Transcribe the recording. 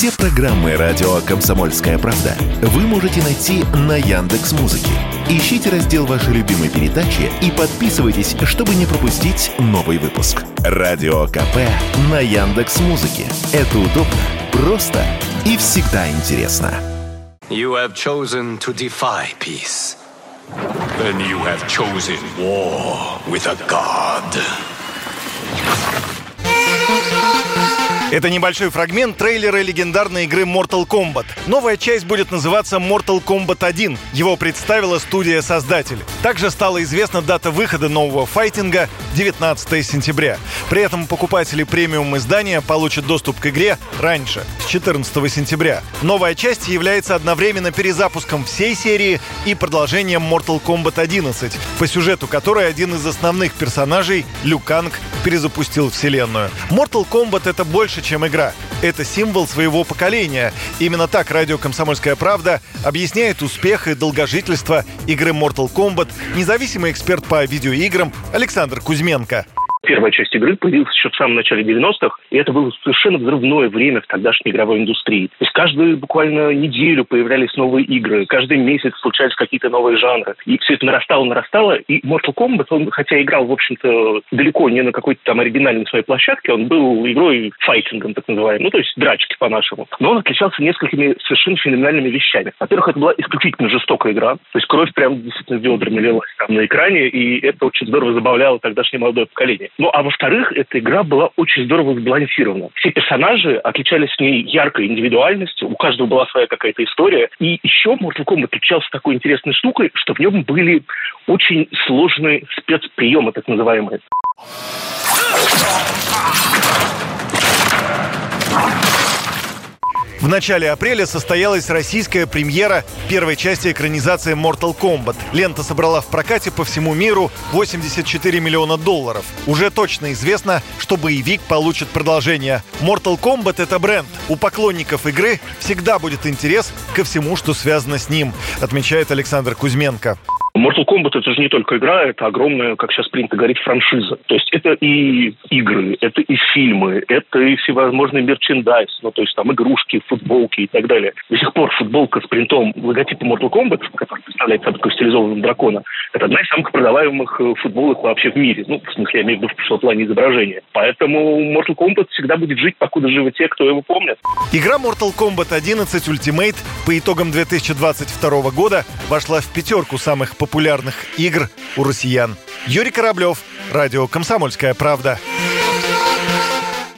Все программы радио Комсомольская правда вы можете найти на Яндекс Музыке. Ищите раздел вашей любимой передачи и подписывайтесь, чтобы не пропустить новый выпуск. Радио КП на Яндекс Музыке. Это удобно, просто и всегда интересно. You have chosen to defy peace. Then you have chosen war with a god. Это небольшой фрагмент трейлера легендарной игры Mortal Kombat. Новая часть будет называться Mortal Kombat 1. Его представила студия-создатель. Также стала известна дата выхода нового файтинга 19 сентября. При этом покупатели премиум издания получат доступ к игре раньше, с 14 сентября. Новая часть является одновременно перезапуском всей серии и продолжением Mortal Kombat 11, по сюжету которой один из основных персонажей, Лю Канг, перезапустил вселенную. Mortal Kombat — это больше, чем игра. Это символ своего поколения. Именно так радио «Комсомольская правда» объясняет успех и долгожительство игры Mortal Kombat независимый эксперт по видеоиграм Александр Кузьменко. Первая часть игры появилась еще в самом начале 90-х, и это было совершенно взрывное время в тогдашней игровой индустрии. То есть каждую буквально неделю появлялись новые игры, каждый месяц случались какие-то новые жанры. И все это нарастало, нарастало, и Mortal Kombat, он, хотя играл, в общем-то, далеко не на какой-то там оригинальной своей площадке, он был игрой файтингом, так называемым, ну, то есть драчки по-нашему. Но он отличался несколькими совершенно феноменальными вещами. Во-первых, это была исключительно жестокая игра, то есть кровь прям действительно ведрами лилась там на экране, и это очень здорово забавляло тогдашнее молодое поколение. Ну, а во-вторых, эта игра была очень здорово сбалансирована. Все персонажи отличались в ней яркой индивидуальностью, у каждого была своя какая-то история. И еще Mortal Kombat отличался такой интересной штукой, что в нем были очень сложные спецприемы, так называемые. В начале апреля состоялась российская премьера первой части экранизации Mortal Kombat. Лента собрала в прокате по всему миру 84 миллиона долларов. Уже точно известно, что боевик получит продолжение. Mortal Kombat — это бренд. У поклонников игры всегда будет интерес ко всему, что связано с ним, отмечает Александр Кузьменко. Mortal Kombat это же не только игра, это огромная, как сейчас принято говорить, франшиза. То есть это и игры, это и фильмы, это и всевозможный мерчендайз, ну то есть там игрушки, футболки и так далее. До сих пор футболка с принтом логотипа Mortal Kombat, который представляет собой такой стилизованного дракона, это одна из самых продаваемых э, футболок вообще в мире. Ну, в смысле, я имею в виду в плане изображения. Поэтому Mortal Kombat всегда будет жить, покуда живы те, кто его помнит. Игра Mortal Kombat 11 Ultimate по итогам 2022 года вошла в пятерку самых популярных игр у россиян. Юрий Кораблев, радио «Комсомольская правда».